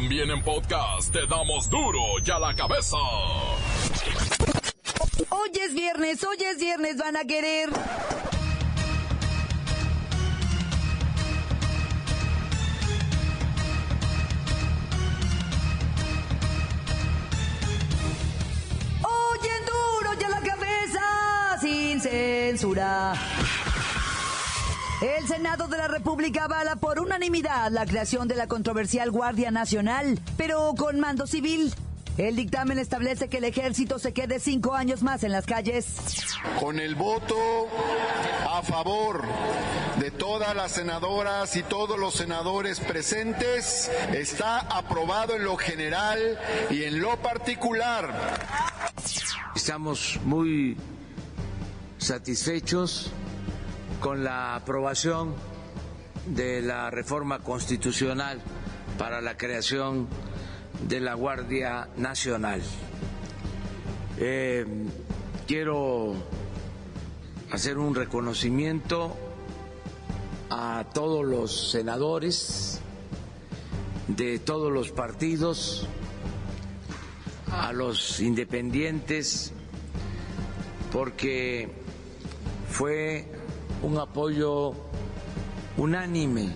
También en podcast te damos duro y a la cabeza. Hoy es viernes, hoy es viernes, van a querer. Oye, duro y a la cabeza, sin censura. El Senado de la República avala por unanimidad la creación de la controversial Guardia Nacional, pero con mando civil. El dictamen establece que el ejército se quede cinco años más en las calles. Con el voto a favor de todas las senadoras y todos los senadores presentes, está aprobado en lo general y en lo particular. Estamos muy satisfechos con la aprobación de la reforma constitucional para la creación de la Guardia Nacional. Eh, quiero hacer un reconocimiento a todos los senadores de todos los partidos, a los independientes, porque fue un apoyo unánime,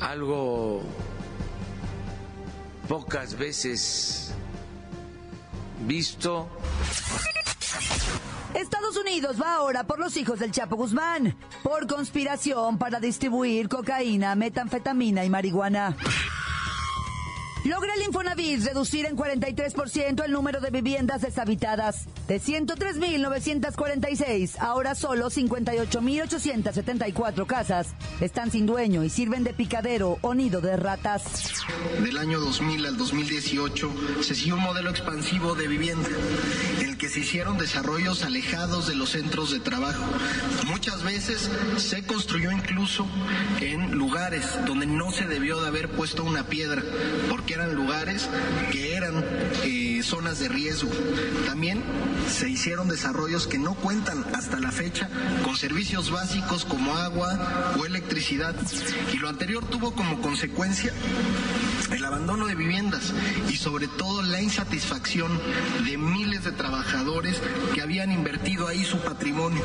algo pocas veces visto. Estados Unidos va ahora por los hijos del Chapo Guzmán, por conspiración para distribuir cocaína, metanfetamina y marihuana. Logra el Infonavit reducir en 43% el número de viviendas deshabitadas. De 103.946, ahora solo 58.874 casas están sin dueño y sirven de picadero o nido de ratas. Del año 2000 al 2018 se siguió un modelo expansivo de vivienda en el que se hicieron desarrollos alejados de los centros de trabajo. Muchas veces se construyó incluso en lugares donde no se debió de haber puesto una piedra, porque eran lugares que eran eh, zonas de riesgo. También se hicieron desarrollos que no cuentan hasta la fecha con servicios básicos como agua o electricidad. Y lo anterior tuvo como consecuencia el abandono de viviendas y sobre todo la insatisfacción de miles de trabajadores que habían invertido ahí su patrimonio.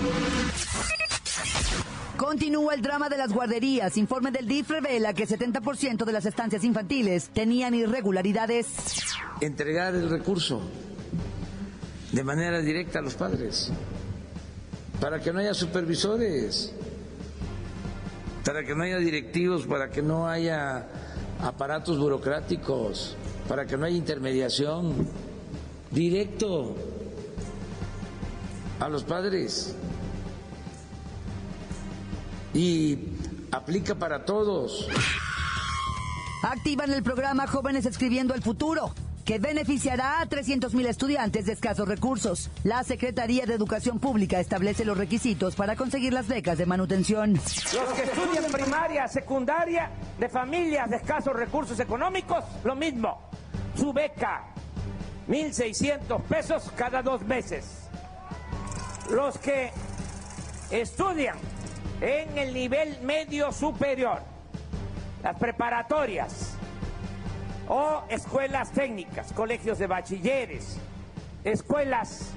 Continúa el drama de las guarderías. Informe del DIF revela que 70% de las estancias infantiles tenían irregularidades. Entregar el recurso de manera directa a los padres, para que no haya supervisores, para que no haya directivos, para que no haya aparatos burocráticos, para que no haya intermediación, directo a los padres y aplica para todos. Activan el programa Jóvenes Escribiendo el Futuro, que beneficiará a 300.000 estudiantes de escasos recursos. La Secretaría de Educación Pública establece los requisitos para conseguir las becas de manutención. Los que estudian primaria, secundaria, de familias de escasos recursos económicos, lo mismo. Su beca, 1.600 pesos cada dos meses. Los que estudian en el nivel medio superior, las preparatorias o escuelas técnicas, colegios de bachilleres, escuelas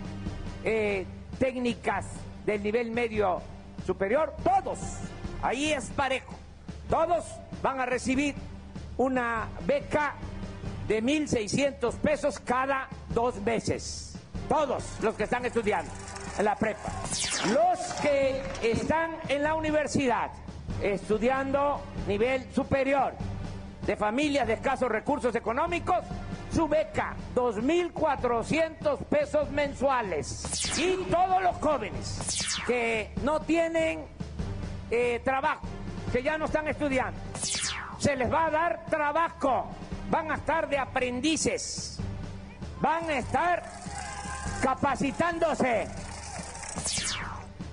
eh, técnicas del nivel medio superior, todos, ahí es parejo, todos van a recibir una beca de 1.600 pesos cada dos meses, todos los que están estudiando en la prepa. Los que están en la universidad estudiando nivel superior de familias de escasos recursos económicos, su beca, 2.400 pesos mensuales. Y todos los jóvenes que no tienen eh, trabajo, que ya no están estudiando, se les va a dar trabajo, van a estar de aprendices, van a estar capacitándose.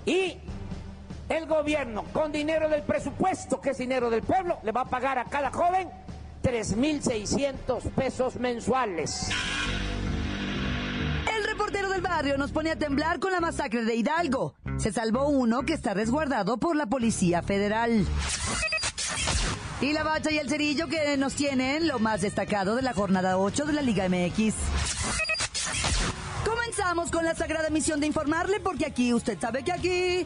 Y el gobierno, con dinero del presupuesto, que es dinero del pueblo, le va a pagar a cada joven 3.600 pesos mensuales. El reportero del barrio nos pone a temblar con la masacre de Hidalgo. Se salvó uno que está resguardado por la Policía Federal. Y la bacha y el cerillo que nos tienen lo más destacado de la jornada 8 de la Liga MX. Comenzamos con la sagrada misión de informarle porque aquí, usted sabe que aquí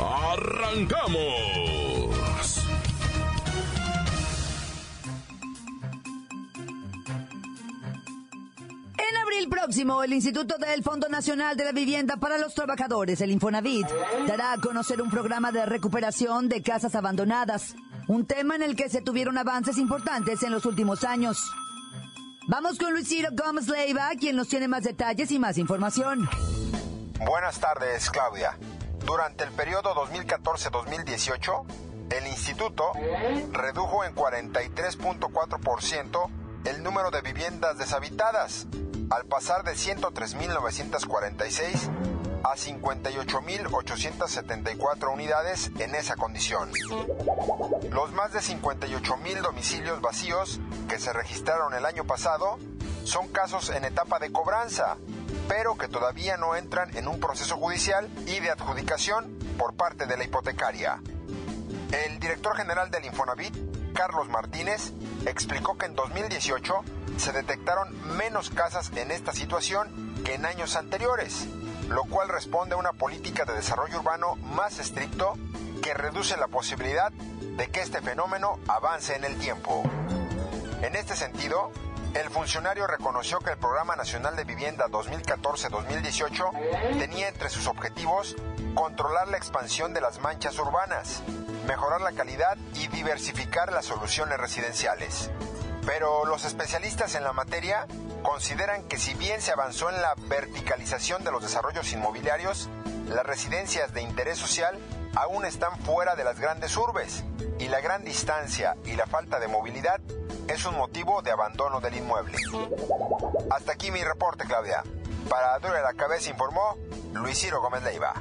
¡Arrancamos! En abril próximo, el Instituto del Fondo Nacional de la Vivienda para los Trabajadores, el Infonavit, dará a conocer un programa de recuperación de casas abandonadas, un tema en el que se tuvieron avances importantes en los últimos años. Vamos con Luis Ciro Gómez Leiva, quien nos tiene más detalles y más información. Buenas tardes, Claudia. Durante el periodo 2014-2018, el instituto redujo en 43.4% el número de viviendas deshabitadas, al pasar de 103.946 a 58.874 unidades en esa condición. Los más de 58.000 domicilios vacíos que se registraron el año pasado son casos en etapa de cobranza, pero que todavía no entran en un proceso judicial y de adjudicación por parte de la hipotecaria. El director general del Infonavit, Carlos Martínez, explicó que en 2018 se detectaron menos casas en esta situación que en años anteriores, lo cual responde a una política de desarrollo urbano más estricto que reduce la posibilidad de que este fenómeno avance en el tiempo. En este sentido, el funcionario reconoció que el Programa Nacional de Vivienda 2014-2018 tenía entre sus objetivos controlar la expansión de las manchas urbanas, mejorar la calidad y diversificar las soluciones residenciales. Pero los especialistas en la materia consideran que si bien se avanzó en la verticalización de los desarrollos inmobiliarios, las residencias de interés social aún están fuera de las grandes urbes y la gran distancia y la falta de movilidad es un motivo de abandono del inmueble. Hasta aquí mi reporte, Claudia. Para Dura la Cabeza informó Luis Ciro Gómez Leiva.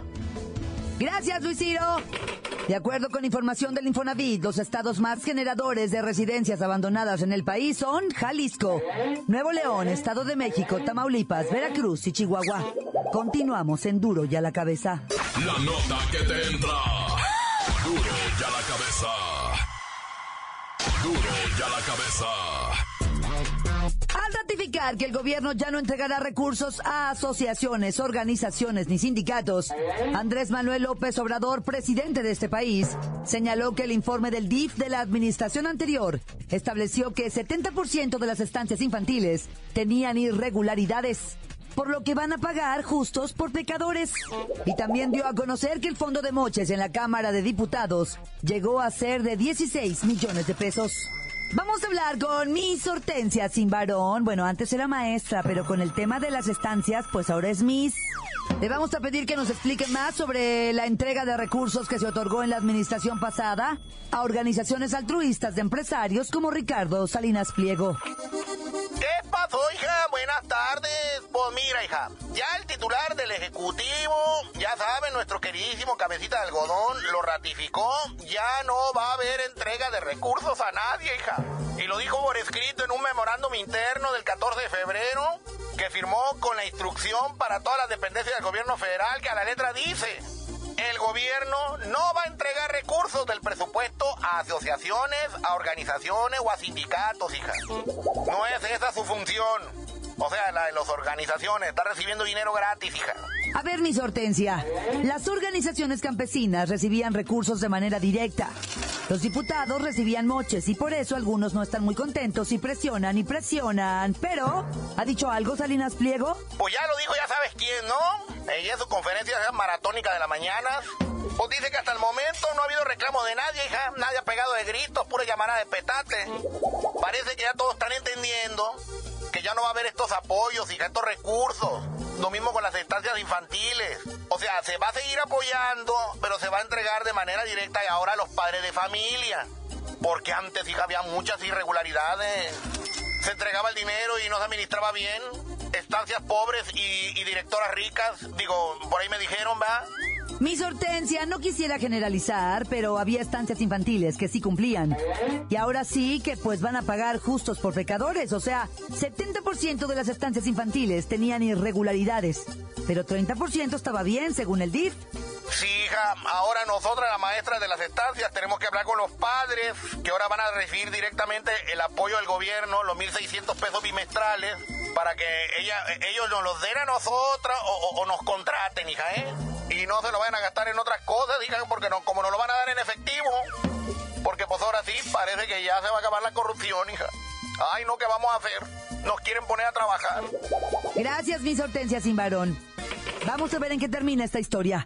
Gracias, Luis Ciro. De acuerdo con información del Infonavit, los estados más generadores de residencias abandonadas en el país son Jalisco, Nuevo León, Estado de México, Tamaulipas, Veracruz y Chihuahua. Continuamos en Duro y a la cabeza. La nota que te entra. Duro y a la cabeza. Duro y a la cabeza. Al ratificar que el gobierno ya no entregará recursos a asociaciones, organizaciones ni sindicatos, Andrés Manuel López Obrador, presidente de este país, señaló que el informe del DIF de la administración anterior estableció que 70% de las estancias infantiles tenían irregularidades por lo que van a pagar justos por pecadores. Y también dio a conocer que el fondo de moches en la Cámara de Diputados llegó a ser de 16 millones de pesos. Vamos a hablar con Miss Hortensia sin varón. Bueno, antes era maestra, pero con el tema de las estancias, pues ahora es Miss. Le vamos a pedir que nos explique más sobre la entrega de recursos que se otorgó en la administración pasada a organizaciones altruistas de empresarios como Ricardo Salinas Pliego. ¿Qué pasó, hija? Buenas tardes. Pues mira, hija, ya el titular del Ejecutivo, ya saben, nuestro queridísimo cabecita de algodón, lo ratificó. Ya no va a haber entrega de recursos a nadie, hija. Y lo dijo por escrito en un memorándum interno del 14 de febrero, que firmó con la instrucción para todas las dependencias del gobierno federal, que a la letra dice, el gobierno no va a entregar recursos del presupuesto a asociaciones, a organizaciones o a sindicatos, hija. No es esa su función. O sea, la de las organizaciones. Está recibiendo dinero gratis, hija. A ver, Miss Hortensia, las organizaciones campesinas recibían recursos de manera directa. Los diputados recibían moches y por eso algunos no están muy contentos y presionan y presionan. Pero, ¿ha dicho algo Salinas Pliego? Pues ya lo dijo, ya sabes quién, ¿no? Ella en su conferencia maratónica de la mañana. Pues dice que hasta el momento no ha habido reclamo de nadie, hija. Nadie ha pegado de gritos, pura llamada de petate. Parece que ya todos están entendiendo que ya no va a haber estos apoyos y estos recursos. Lo mismo con las estancias infantiles. O sea, se va a seguir apoyando, pero se va a entregar de manera directa y ahora a los padres de familia. porque antes, hija, había muchas irregularidades. Se entregaba el dinero y no se administraba bien. Estancias pobres y, y directoras ricas, digo, por ahí me dijeron, ¿va? Miss Hortensia, no quisiera generalizar, pero había estancias infantiles que sí cumplían. Y ahora sí que pues van a pagar justos por pecadores. O sea, 70% de las estancias infantiles tenían irregularidades, pero 30% estaba bien según el DIF. Sí, hija, ahora nosotras, las maestras de las estancias, tenemos que hablar con los padres, que ahora van a recibir directamente el apoyo del gobierno, los 1.600 pesos bimestrales, para que ella, ellos nos los den a nosotras o, nos contraten, hija, ¿eh? y no se lo vayan a gastar en otras cosas, digan, porque no, como no lo van a dar en efectivo, porque pues ahora sí parece que ya se va a acabar la corrupción, hija. Ay, no, ¿qué vamos a hacer? Nos quieren poner a trabajar. Gracias, mis hortensias sin varón. Vamos a ver en qué termina esta historia.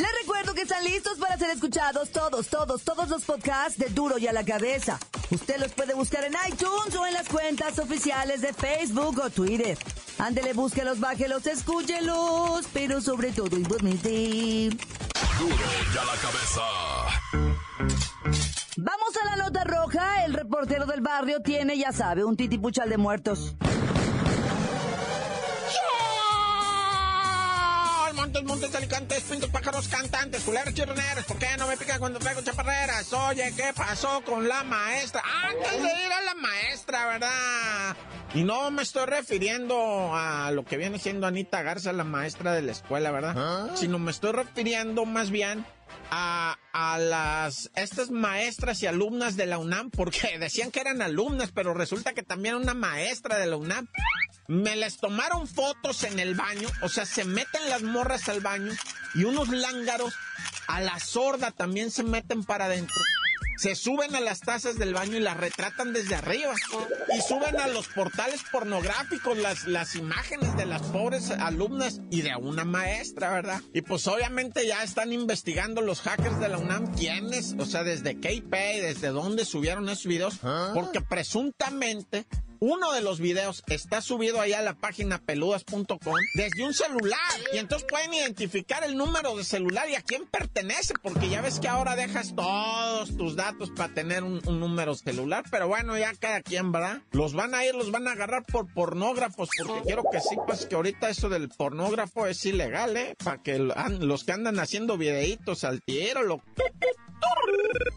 Les recuerdo que están listos para ser escuchados todos, todos, todos los podcasts de Duro y a la cabeza. Usted los puede buscar en iTunes o en las cuentas oficiales de Facebook o Twitter. Ándele, búsquelos, bájelos, escúchelos, pero sobre todo igualmente. Duro y a la cabeza. Vamos a la nota roja. El reportero del barrio tiene, ya sabe, un titipuchal de muertos. Montes, montes, alicantes, pintos, pájaros, cantantes, culeros, chirroneros. ¿Por qué no me pica cuando traigo chaparreras? Oye, ¿qué pasó con la maestra? Antes de ir a la maestra, ¿verdad? Y no me estoy refiriendo a lo que viene siendo Anita Garza, la maestra de la escuela, ¿verdad? Sino me estoy refiriendo más bien a, a, las estas maestras y alumnas de la UNAM, porque decían que eran alumnas, pero resulta que también una maestra de la UNAM. Me les tomaron fotos en el baño, o sea, se meten las morras al baño y unos lángaros a la sorda también se meten para adentro se suben a las tazas del baño y las retratan desde arriba. Y suben a los portales pornográficos las, las imágenes de las pobres alumnas y de una maestra, ¿verdad? Y pues obviamente ya están investigando los hackers de la UNAM quiénes, o sea, desde qué desde dónde subieron esos videos, porque presuntamente uno de los videos está subido ahí a la página peludas.com desde un celular. Y entonces pueden identificar el número de celular y a quién pertenece, porque ya ves que ahora dejas todos tus datos para tener un, número celular. Pero bueno, ya cada quien, ¿verdad? Los van a ir, los van a agarrar por pornógrafos, porque quiero que sepas que ahorita eso del pornógrafo es ilegal, ¿eh? Para que los que andan haciendo videitos al tiro, lo...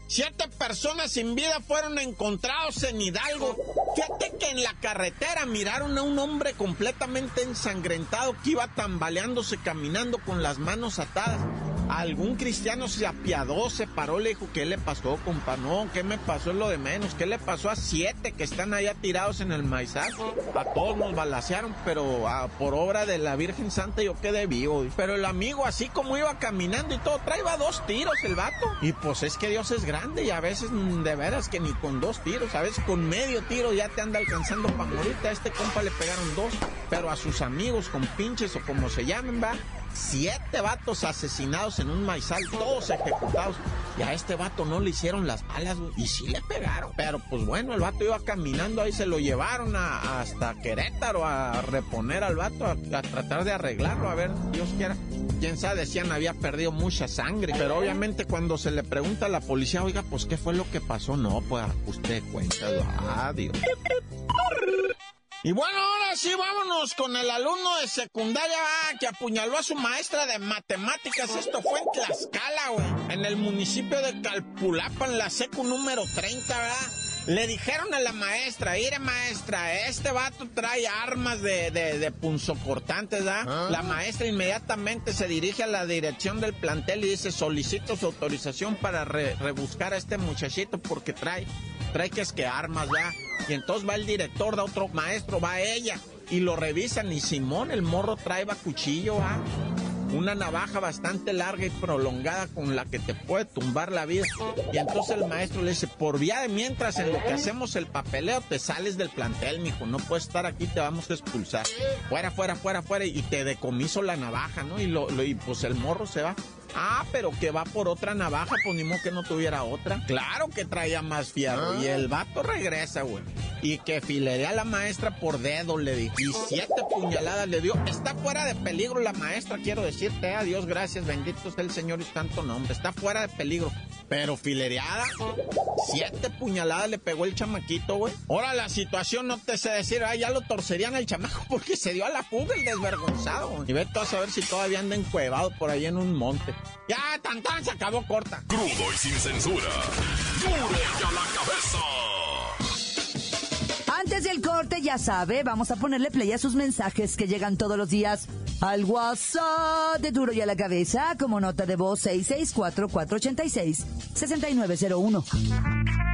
Siete personas sin vida fueron encontrados en Hidalgo. Fíjate que en la carretera miraron a un hombre completamente ensangrentado que iba tambaleándose caminando con las manos atadas. Algún cristiano se apiadó, se paró, le dijo, ¿qué le pasó, compa? No, ¿qué me pasó? Lo de menos. ¿Qué le pasó a siete que están allá tirados en el maizal? A todos nos balacearon, pero ah, por obra de la Virgen Santa yo quedé vivo. Pero el amigo, así como iba caminando y todo, traía dos tiros el vato. Y pues es que Dios es grande y a veces mm, de veras que ni con dos tiros, a veces con medio tiro ya te anda alcanzando para. A este compa le pegaron dos, pero a sus amigos con pinches o como se llamen, va siete vatos asesinados en un maizal, todos ejecutados. Y a este vato no le hicieron las balas, Y sí le pegaron. Pero pues bueno, el vato iba caminando ahí, se lo llevaron hasta Querétaro a reponer al vato, a, tratar de arreglarlo, a ver, Dios quiera. Quién sabe, decían había perdido mucha sangre. Pero obviamente cuando se le pregunta a la policía, oiga, pues qué fue lo que pasó, no, pues usted cuenta, adiós. Y bueno, ahora sí, vámonos con el alumno de secundaria que apuñaló a su maestra de matemáticas. Esto fue en Tlaxcala, güey. En el municipio de Calpulapa, en la secu número 30, ¿verdad? Le dijeron a la maestra, mire maestra, este vato trae armas de, de, punzocortantes, ¿verdad? Ah. La maestra inmediatamente se dirige a la dirección del plantel y dice, solicito su autorización para rebuscar a este muchachito porque trae, trae que es que armas, ¿verdad? Y entonces va el director, da otro maestro, va ella. Y lo revisan y Simón, el morro trae cuchillo, ¿ah? una navaja bastante larga y prolongada con la que te puede tumbar la vida. Y entonces el maestro le dice, por vía de mientras en lo que hacemos el papeleo, te sales del plantel, mijo, no puedes estar aquí, te vamos a expulsar. Fuera, fuera, fuera, fuera, y te decomiso la navaja, ¿no? Y, lo, y pues el morro se va. Ah, pero que va por otra navaja, pues que no tuviera otra. Claro que traía más fierro. Y el vato regresa, güey. Y que filerea a la maestra por dedo, le di. Y siete puñaladas le dio. Está fuera de peligro la maestra, quiero decirte. Adiós, gracias, bendito sea el Señor y tanto nombre. Está fuera de peligro. Pero filereada, siete puñaladas le pegó el chamaquito, güey. Ahora la situación no te sé decir, ah, ya lo torcerían al chamaco porque se dio a la fuga el desvergonzado. Y ve tú a saber si todavía anda encuevado por ahí en un monte. Ya, tan tan, se acabó corta. Crudo y sin censura. Duro ya la cabeza. Antes del corte, ya sabe, vamos a ponerle play a sus mensajes que llegan todos los días al WhatsApp de Duro y a la Cabeza como nota de voz 664-486-6901.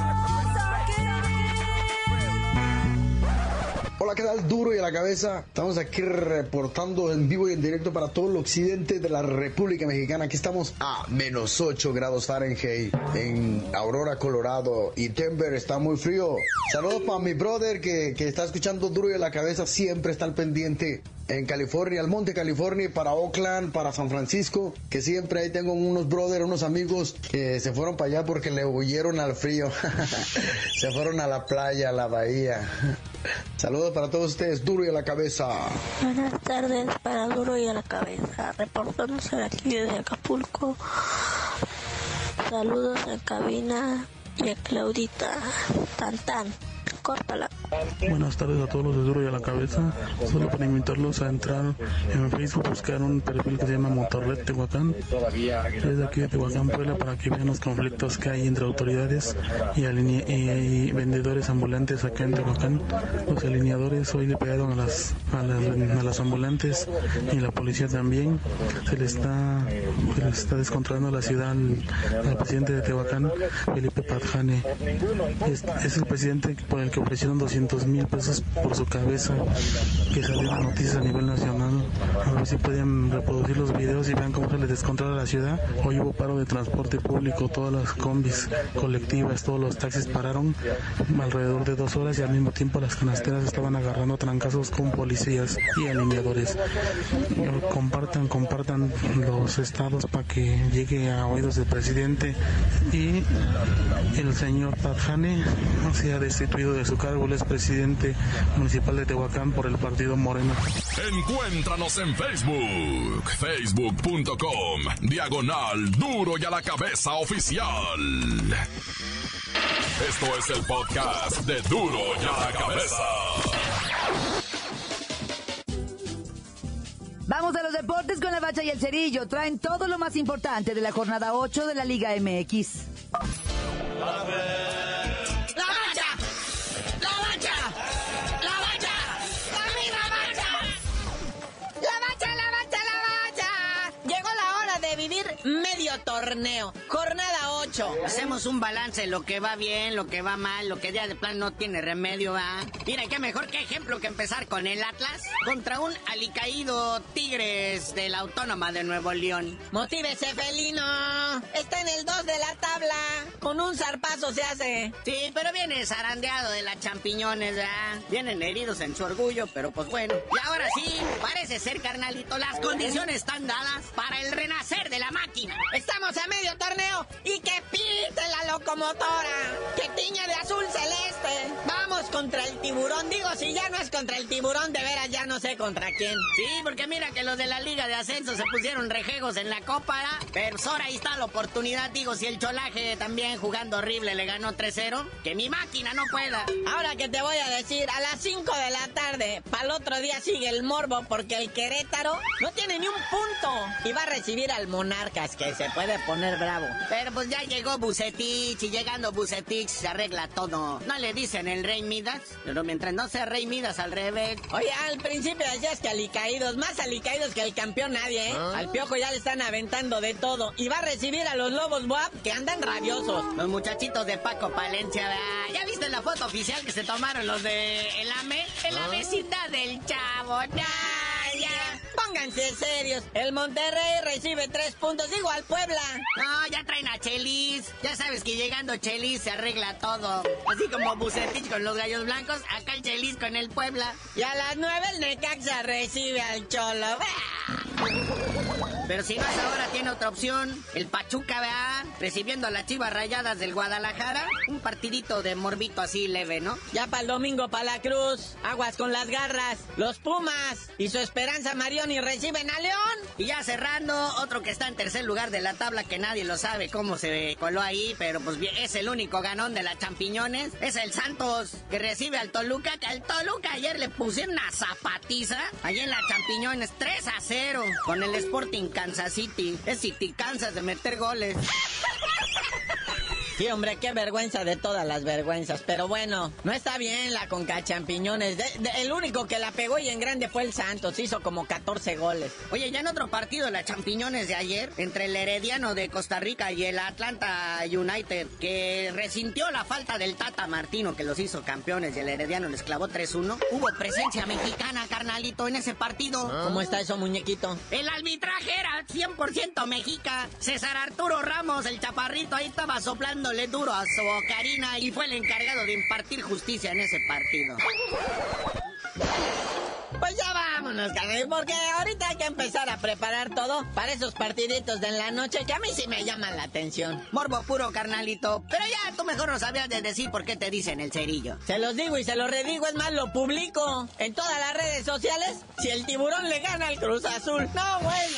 Hola, ¿qué tal? Duro y a la cabeza. Estamos aquí reportando en vivo y en directo para todo el occidente de la República Mexicana. Aquí estamos a menos 8 grados Fahrenheit en Aurora, Colorado. Y Denver está muy frío. Saludos para mi brother que, que está escuchando Duro y a la cabeza. Siempre está al pendiente en California, al Monte California, para Oakland, para San Francisco, que siempre ahí tengo unos brothers, unos amigos que se fueron para allá porque le huyeron al frío. se fueron a la playa, a la bahía. Saludos para todos ustedes, duro y a la cabeza. Buenas tardes para Duro y a la cabeza, reportándose aquí desde Acapulco. Saludos en cabina y a Claudita. Tan tan. Córtala. Buenas tardes a todos los de Duro y a la Cabeza. Solo para invitarlos a entrar en Facebook, buscar un perfil que se llama Motorred Tehuacán. Es de aquí de Tehuacán, Puebla, para que vean los conflictos que hay entre autoridades y, vendedores ambulantes acá en Tehuacán. Los alineadores hoy le pegaron a las, a las, a las ambulantes y la policía también. Se le está, está descontrolando la ciudad al, presidente de Tehuacán, Felipe Padjane. Es, el presidente por el que ofrecieron 200 mil pesos por su cabeza, que las noticias a nivel nacional. A ver si pueden reproducir los videos y vean cómo se les descontrola la ciudad. Hoy hubo paro de transporte público, todas las combis colectivas, todos los taxis pararon alrededor de dos horas y al mismo tiempo las canasteras estaban agarrando trancazos con policías y alineadores. Compartan, compartan los estados para que llegue a oídos del presidente y el señor Padjane sea destituido de su cargo. Es presidente municipal de Tehuacán por el partido Moreno. Encuéntranos en Facebook, facebook.com, diagonal duro y a la cabeza oficial. Esto es el podcast de duro y a la cabeza. Vamos a los deportes con la bacha y el cerillo. Traen todo lo más importante de la jornada 8 de la Liga MX. ¡La bacha! ¡La bacha! ¡La bacha! ¡La bacha! La bacha, la bacha, la bacha. Llegó la hora de vivir medio torneo. Jornada 8. Hacemos un balance, lo que va bien, lo que va mal, lo que ya de plan no tiene remedio, va. Mira, qué mejor que ejemplo que empezar con el Atlas contra un alicaído Tigres de la Autónoma de Nuevo León. Motívese, felino. Está en el 2 de la tabla. Con un zarpazo se hace. Sí, pero viene zarandeado de las champiñones, ¿verdad? Vienen heridos en su orgullo, pero pues bueno. Y ahora sí, parece ser, carnalito, las condiciones están dadas para el renacer de la máquina. La locomotora. Que tiñe de azul celeste. Contra el tiburón, digo, si ya no es contra el tiburón, de veras ya no sé contra quién. Sí, porque mira que los de la Liga de Ascenso se pusieron rejegos en la Copa, pero pues ahora ahí está la oportunidad, digo, si el Cholaje también jugando horrible le ganó 3-0, que mi máquina no pueda. Ahora que te voy a decir, a las 5 de la tarde, para el otro día sigue el morbo, porque el Querétaro no tiene ni un punto y va a recibir al Monarcas, que se puede poner bravo. Pero pues ya llegó Bucetich y llegando Bucetich se arregla todo. No le dicen el Rey Midas, pero mientras no sea Rey Midas al revés. Oye, al principio decías que alicaídos, más alicaídos que el campeón nadie, ¿eh? Al piojo ya le están aventando de todo y va a recibir a los Lobos Boab que andan rabiosos. Los muchachitos de Paco Palencia, ¿ya viste la foto oficial que se tomaron los de El AME? En la mesita del chavo. Pónganse serios. El Monterrey recibe tres puntos, igual Puebla. No, ya traen a Chelis. Ya sabes que llegando Chelis se arregla todo. Así como Bucetich con los gallos blancos, acá el Chelis con el Puebla. Y a las nueve el Necaxa recibe al Cholo. Pero si no es ahora, tiene otra opción. El Pachuca, ¿verdad? Recibiendo a las chivas rayadas del Guadalajara. Un partidito de morbito así leve, ¿no? Ya para el domingo, para la Cruz. Aguas con las garras. Los Pumas y su Esperanza Marioni reciben a León. Y ya cerrando, otro que está en tercer lugar de la tabla que nadie lo sabe cómo se coló ahí, pero pues bien, es el único ganón de las champiñones. Es el Santos que recibe al Toluca, que al Toluca ayer le pusieron una zapatiza. Allí en las champiñones 3 a 0 con el Sporting Kansas City. Es City Kansas de meter goles. Sí, hombre, qué vergüenza de todas las vergüenzas. Pero bueno, no está bien la Conca Champiñones. el único que la pegó y en grande fue el Santos. Hizo como 14 goles. Oye, ya en otro partido, la Champiñones de ayer, entre el Herediano de Costa Rica y el Atlanta United, que resintió la falta del Tata Martino, que los hizo campeones y el Herediano les clavó 3-1. Hubo presencia mexicana, carnalito, en ese partido. ¿Cómo está eso, muñequito? El arbitraje era 100% mexica. César Arturo Ramos, el chaparrito, ahí estaba soplando le duro a su Karina y fue el encargado de impartir justicia en ese partido. Pues ya vámonos, carnal, porque ahorita hay que empezar a preparar todo para esos partiditos de la noche que a mí sí me llaman la atención. Morbo puro, carnalito. Pero ya tú mejor no sabías de decir por qué te dicen el cerillo. Se los digo y se los redigo, es más, lo publico en todas las redes sociales. Si el tiburón le gana al Cruz Azul. No, bueno.